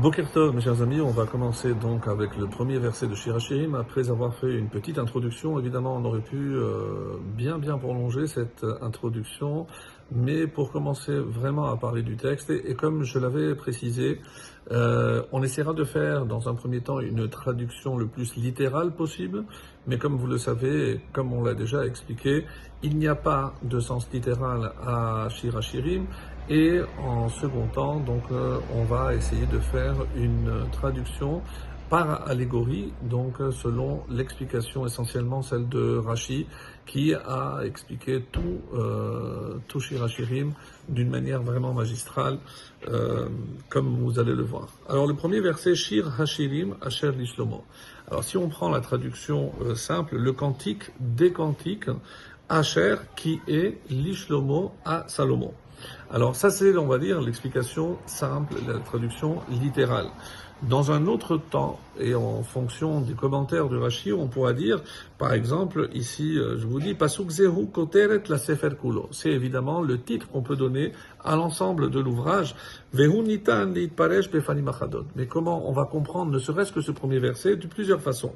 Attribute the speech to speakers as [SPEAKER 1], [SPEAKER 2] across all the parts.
[SPEAKER 1] Boker Tov, mes chers amis, on va commencer donc avec le premier verset de Shirachirim. Après avoir fait une petite introduction, évidemment, on aurait pu euh, bien bien prolonger cette introduction, mais pour commencer vraiment à parler du texte, et, comme je l'avais précisé, euh, on essaiera de faire dans un premier temps une traduction le plus littérale possible, mais comme vous le savez, comme on l'a déjà expliqué, il n'y a pas de sens littéral à Shirachirim, et en second temps, donc, euh, on va essayer de faire une traduction par allégorie, donc euh, selon l'explication essentiellement celle de Rashi, qui a expliqué tout, euh, tout Shirachirim d'une manière vraiment magistrale, euh, comme vous allez le voir. Alors le premier verset, Shir Hashirim Asher Lishlomo. Alors si on prend la traduction simple, le cantique des cantiques, Asher, qui est Lishlomo à Salomon. Alors ça c'est, on va dire, l'explication simple, la traduction littérale. Dans un autre temps, et en fonction des commentaires de Rashi, on pourra dire, par exemple, ici, euh, je vous dis, Pasuk Zehu Koteret la Sefer Kulo. C'est évidemment le titre qu'on peut donner à l'ensemble de l'ouvrage. Mais comment on va comprendre, ne serait-ce que ce premier verset, de plusieurs façons.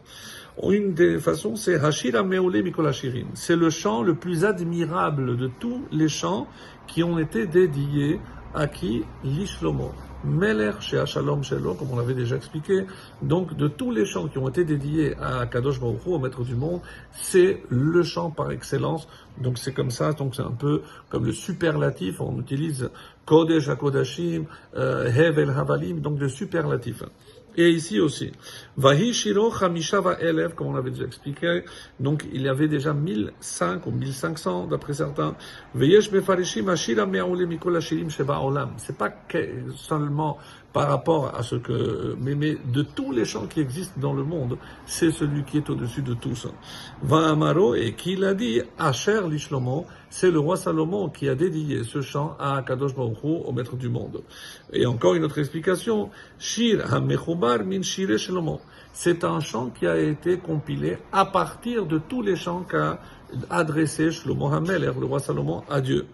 [SPEAKER 1] Une des façons, c'est Hashira Meole Mikolashirim. C'est le chant le plus admirable de tous les chants qui ont été dédiés à qui? L'Ishlomo. Meler chez Shalom comme on l'avait déjà expliqué. Donc, de tous les chants qui ont été dédiés à Kadosh Baruch au Maître du Monde, c'est le chant par excellence. Donc, c'est comme ça. Donc, c'est un peu comme le superlatif. On utilise Kodesh HaKodashim, euh, Hevel Havalim, donc le superlatif. Et ici aussi. Vahi Shiro Chamishava Elev, comme on avait déjà expliqué. Donc, il y avait déjà 1005 ou 1500, d'après certains. Veyesh Mefarishim Ashira Me'aule Mikol Ashirim Sheba Olam. C'est pas seulement par rapport à ce que, mais, mais de tous les chants qui existent dans le monde, c'est celui qui est au-dessus de tous. Va Amaro, et qui l'a dit, Asher Lishlomo, c'est le roi Salomon qui a dédié ce chant à Kadosh au maître du monde. Et encore une autre explication, Shir HaMechubar min Shire. C'est un chant qui a été compilé à partir de tous les chants qu'a adressé Shlomo le roi Salomon, à Dieu.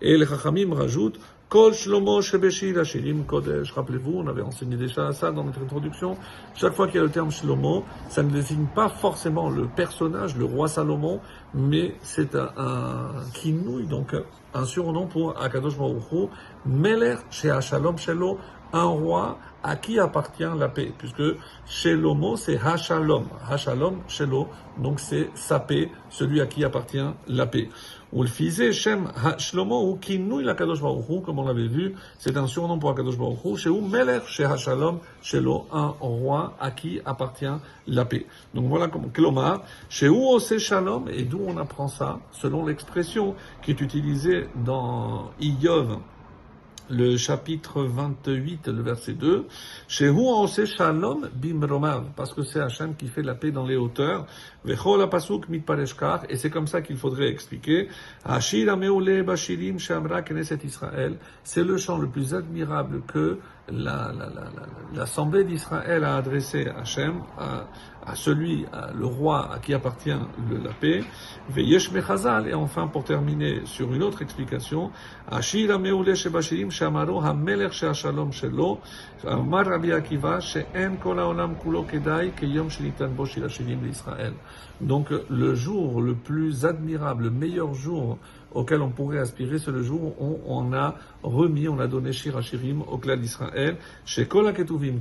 [SPEAKER 1] Et les Chachamim rajoutent, Kol Shlomo Shebeshir Hashirim Kodesh. Rappelez-vous, on avait enseigné déjà ça dans notre introduction. Chaque fois qu'il y a le terme Shlomo, ça ne désigne pas forcément le personnage, le roi Salomon, mais c'est un, un nouille donc un surnom pour Akadosh Baruch Meler Shalom Shelo, un roi à qui appartient la paix, puisque Shelomo c'est Hashalom, Hashalom Shelo, donc c'est sa paix, celui à qui appartient la paix. Ou le Shem Shlomo ou Kinui la Kadosh comme on l'avait vu, c'est un surnom pour Kadosh Baruch Hu, chez où Melech chez Hashalom, chez un roi à qui appartient la paix. Donc voilà comme Klomar, chez où c'est Shalom, et d'où on apprend ça, selon l'expression qui est utilisée dans Iyov, le chapitre 28, le verset 2, chez on sait Shalom bimromav, parce que c'est Hachem qui fait la paix dans les hauteurs, vechol pasuk mitpareshkar, et c'est comme ça qu'il faudrait expliquer, Ashir ameule bashirim shamra knesset Israël, c'est le chant le plus admirable que l'Assemblée d'Israël a adressé à Hachem, à, à celui, à le roi à qui appartient le, la paix, Veyesh Mechazal, et enfin pour terminer sur une autre explication, Ashir ameule shebashirim shamaro hamelech she'ashalom shelo, Amar Rabbi Akiva, she'en kol haolam kulo kedai keyom shenitan bo shirashirim l'Israël. Donc le jour le plus admirable, le meilleur jour auquel on pourrait aspirer, c'est le jour où on, a remis, on a donné Shirachirim au clan d'Israël. Chez Kol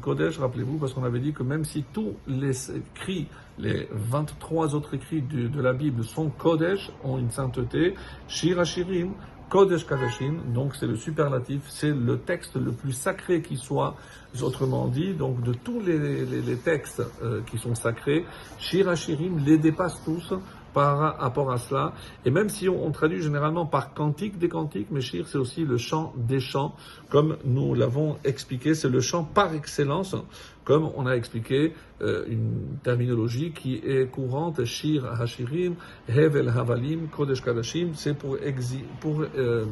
[SPEAKER 1] Kodesh, rappelez-vous, parce qu'on avait dit que même si tous les écrits, les 23 autres écrits de, la Bible sont Kodesh, ont une sainteté, Shirachirim, Kodesh Kadashim, donc c'est le superlatif, c'est le texte le plus sacré qui soit, autrement dit, donc de tous les, textes euh, qui sont sacrés, Shirachirim les dépasse tous, par rapport à cela. Et même si on, traduit généralement par cantique des cantiques, mais Shir, c'est aussi le chant des chants, comme nous l'avons expliqué, c'est le chant par excellence, comme on a expliqué euh, une terminologie qui est courante, Shir Hashirim, Hevel Havalim, Kodesh Kadashim, c'est pour, pour euh,